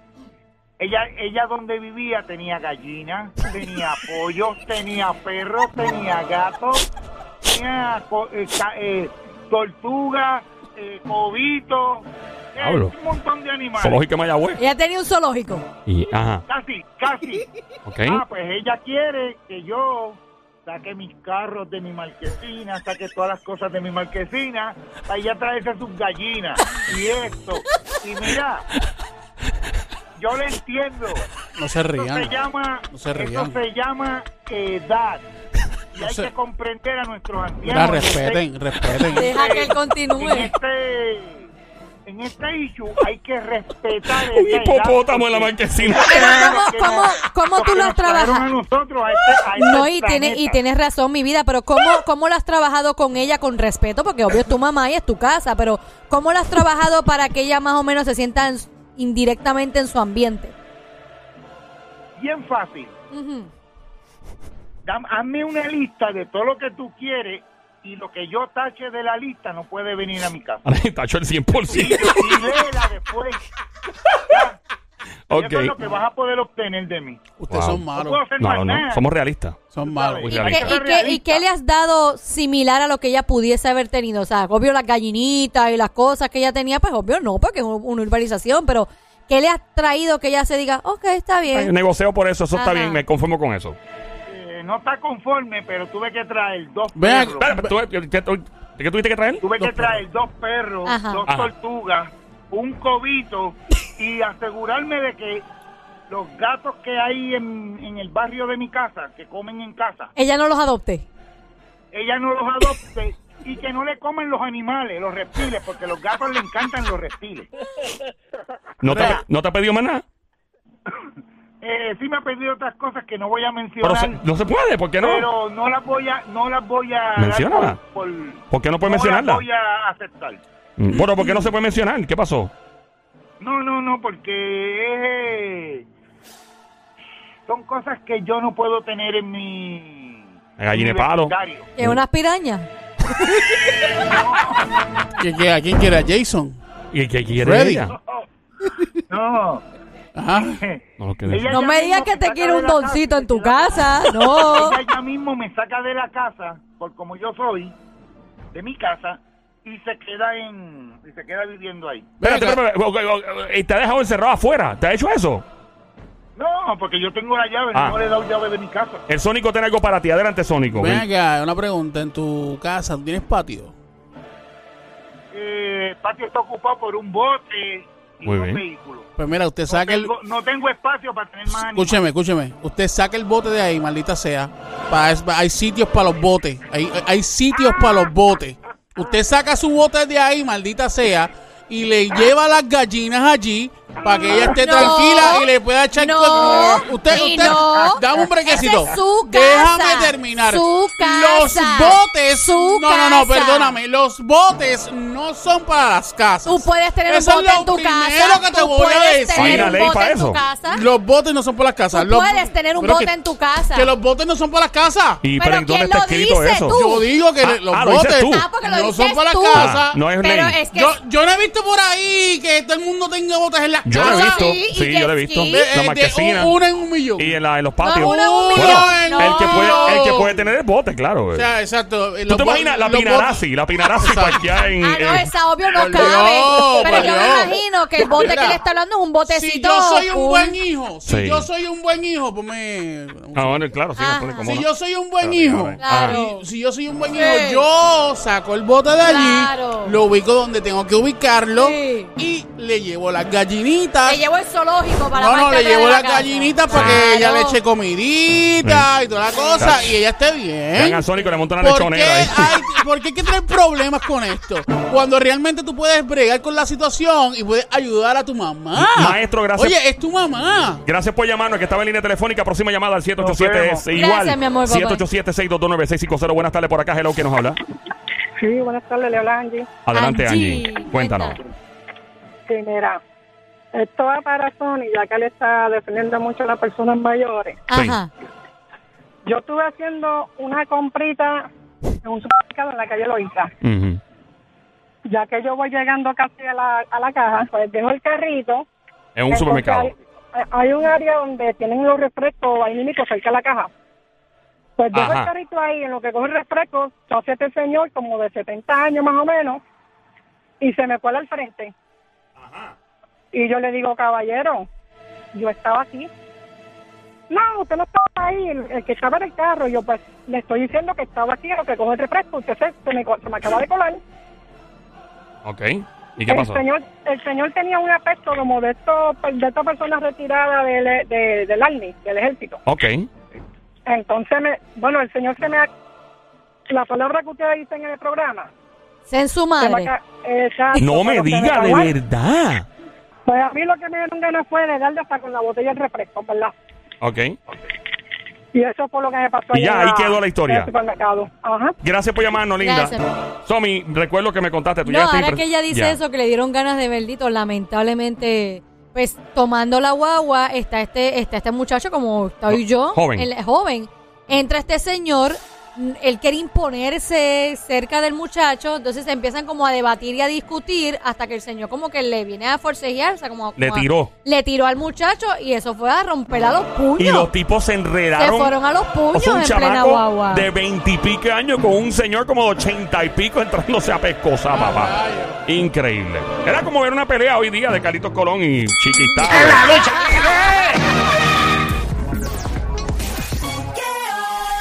Ella, ella donde vivía tenía gallinas, tenía pollos, tenía perros, tenía gatos, tenía eh, eh, tortuga, eh, cobito, eh, Diablo. un montón de animales. Zoológico de Mayagüez. Ella tenía un zoológico. Y, ajá. Casi, casi. Ah, pues ella quiere que yo saque mis carros de mi marquesina, saque todas las cosas de mi marquesina, para ella traerse sus gallinas y esto. Y mira, yo le entiendo. No se Eso rían. se llama, No se eso rían. se llama edad. Y No hay se- que comprender a nuestros ancianos. Mira, en este- respeten, respeten. Deja que él En continúe. este, en este issue hay que respetar Un hipopótamo en la marquesina. Pero ¿cómo, cómo, cómo tú lo has trabajado? a nosotros, a este- a este No, y, tiene, y tienes razón, mi vida, pero ¿cómo, ¿cómo lo has trabajado con ella con respeto? Porque obvio es tu mamá y es tu casa, pero ¿cómo lo has trabajado para que ella más o menos se sienta en- indirectamente en su ambiente? Bien fácil. Ujú. Dam- hazme una lista de todo lo que tú quieres y lo que yo tache de la lista no puede venir a mi casa. Tacho el Y, 100%. y léela después. Ya. Y Ok. Eso es lo que vas a poder obtener de mí. Ustedes Wow. son No malos. puedo hacer No, más no. Somos realistas. Son malos. Muy ¿Y, realista. qué, y qué- y qué le has dado similar a lo que ella pudiese haber tenido? O sea, obvio las gallinitas y las cosas que ella tenía, pues obvio no, porque es un- una urbanización, pero ¿qué le has traído que ella se diga, ok, está Ay, bien? negocio por eso, eso está bien, me conformo con eso. Eh, no está conforme, pero tuve que traer dos Vean, perros. Espera, ¿tú- ¿qué, qué- qué tuviste que traer? Tuve Dos que traer dos perros, Ajá. dos Ajá. tortugas, un cobito y asegurarme de que los gatos que hay en, en el barrio de mi casa, que comen en casa, Ella no los adopte. ella no los adopte y que no le comen los animales, los reptiles, porque los gatos le encantan los reptiles. ¿No te. ¿No te ha pedido más nada? Eh, sí me ha pedido otras cosas que no voy a Pero mencionar, se- no se puede, ¿por qué no? pero no las voy a, no las voy a dar Menciónala. por, por- ¿Por qué no puedes no mencionarla? las voy a aceptar. Mm, Bueno, ¿por qué no se puede mencionar? ¿Qué pasó? No, no, no, porque es, eh, son cosas que yo no puedo tener en mi Gallina de palo. ¿Es unas pirañas? ¿Quién quiere? ¿A quién quiere? ¿A Jason? ¿Y qué quiere Freddy. ella? No. Ajá. No lo que Ella No ya me digas que te quiere un doncito casa, en tu casa. No. Ella ya mismo me saca de la casa, por como yo soy, de mi casa, y se queda en y se queda viviendo ahí. Espérate, espérate, ok, ¿Te ha dejado encerrado afuera? ¿Te ha hecho eso? No, porque yo tengo la llave, Ah. no le he dado llave de mi casa. El Sónico tiene algo para ti. Adelante, Sónico. Ven acá, una pregunta. En tu casa, ¿tú tienes patio? Eh, el patio está ocupado por un bote y Muy bien. vehículos. Pues mira, usted No saca el... tengo, no tengo espacio para tener más animales. Escúcheme, escúcheme. Usted saca el bote de ahí, maldita sea. Pa- es- hay sitios para los botes. Hay, hay sitios para los botes. Usted saca su bote de ahí, maldita sea, y le lleva las gallinas allí para que ella esté No, tranquila y le pueda echar... no, usted, y usted, no. dame un brequecito. Es su Déjame terminar. su Los botes... su no, no, no, perdóname. Los botes no son para las casas. Tú puedes tener Eso un es bote lo en tu primero casa. que te tú voy a puedes decir. Hay tener una un ley bote para en tu eso. casa. Los botes no son para las casas. Tú Los- puedes tener un bote que- en tu casa. Que los botes no son para las casas. ¿Y Pero pero en dónde ¿quién está lo escrito dice? eso? Tú. Yo digo que Ah, los ah, lo botes. Ah, lo no son para las casas. No es Pero ley. es que Yo, yo no he visto por ahí que todo el mundo tenga botes en las Yo lo he visto. Sí, Sí, yo lo he visto. De- La de un- marquesina. una en un millón. Y en, la, en los No, patios. una en un millón. en No. El que, puede, el que puede tener el bote, claro. O sea, exacto. ¿Tú te imaginas la Pinarasi? La Pinarasi parqueada en... Ah, no, en- esa obvio no Por cabe. Dios, pero por yo me Dios. imagino que el bote Mira, que le está hablando es un botecito. Si yo soy un cool. buen hijo, si Sí. yo soy un buen hijo, pues me... Ah, bueno, claro, sí, Ajá. no pone como Si no. yo soy un buen hijo. Claro. si yo soy un buen Sí. hijo, yo saco el bote de allí, Claro. lo ubico donde tengo que ubicarlo Sí. y le llevo las gallinitas. Le llevo el zoológico para No, no, le de llevo la gallinitas para que ella le eche comidita y toda la cosa y ella esté bien. al Sónico le monta una ¿Por qué, lechonera ahí. hay, ¿Por qué hay que tener problemas con esto? Cuando realmente tú puedes bregar con la situación y puedes ayudar a tu mamá. Maestro, gracias. Oye, es tu mamá. Gracias por llamarnos, que estaba en línea telefónica. Próxima llamada al 787 Nos es igual. Gracias, mi amor, papá. 787-622-9650. Buenas tardes por acá. Hello, ¿quién nos habla? Sí, buenas tardes, le habla Angie. Adelante, Angie, Angie. Cuéntanos. Sí, mira, esto va para Sony, ya que él está defendiendo mucho a las personas mayores. Ajá. Yo estuve haciendo una comprita en un supermercado en la calle Loiza. Ujú. Ya que yo voy llegando casi a la, a la caja, pues dejo el carrito. En un supermercado. Hay, hay un área donde tienen los refrescos ahí mismo cerca de la caja. Pues dejo Ajá. el carrito ahí, en lo que coge el refresco, hace este señor como de 70 años más o menos, y se me cuela al frente. Y yo le digo, caballero, yo estaba aquí. No, usted no estaba ahí, el, el que estaba en el carro. Yo pues le estoy diciendo que estaba aquí en lo que coge el refresco, usted se, se me, se me acaba de colar. Ok. ¿Y qué pasó? El señor, el señor tenía un aspecto como de estos, de estas personas retiradas del, de- del Army, del ejército. Ok. Entonces, me, bueno, el señor se me ha, la palabra que ustedes dicen en el programa. En su se me madre. ha- exacto, No me diga de verdad. Pues a mí lo que me dieron ganas fue de darle hasta con la botella de refresco, ¿verdad? Ok. Y eso fue lo que me pasó. Y ya, ahí quedó la historia. Ajá. Gracias por llamarnos, linda. Gracias. Somi, recuerdo que me contaste. Tú No, ahora que ella dice Ya. eso, que le dieron ganas de verdito, lamentablemente, pues tomando la guagua, está este, está este muchacho como estoy yo, Joven. el joven. Entra este señor, él quiere imponerse cerca del muchacho, entonces se empiezan como a debatir y a discutir hasta que el señor como que le viene a forcejear, o sea, como, Le como a- tiró. le tiró al muchacho y eso fue a romper a los puños. Y los tipos se enredaron. Se fueron a los puños O sea, un en plena chamaco guagua. de veintipico años con un señor como de ochenta y pico entrándose a pescosa, papá. Increíble. Era como ver una pelea hoy día de Carlitos Colón y Chiquistado.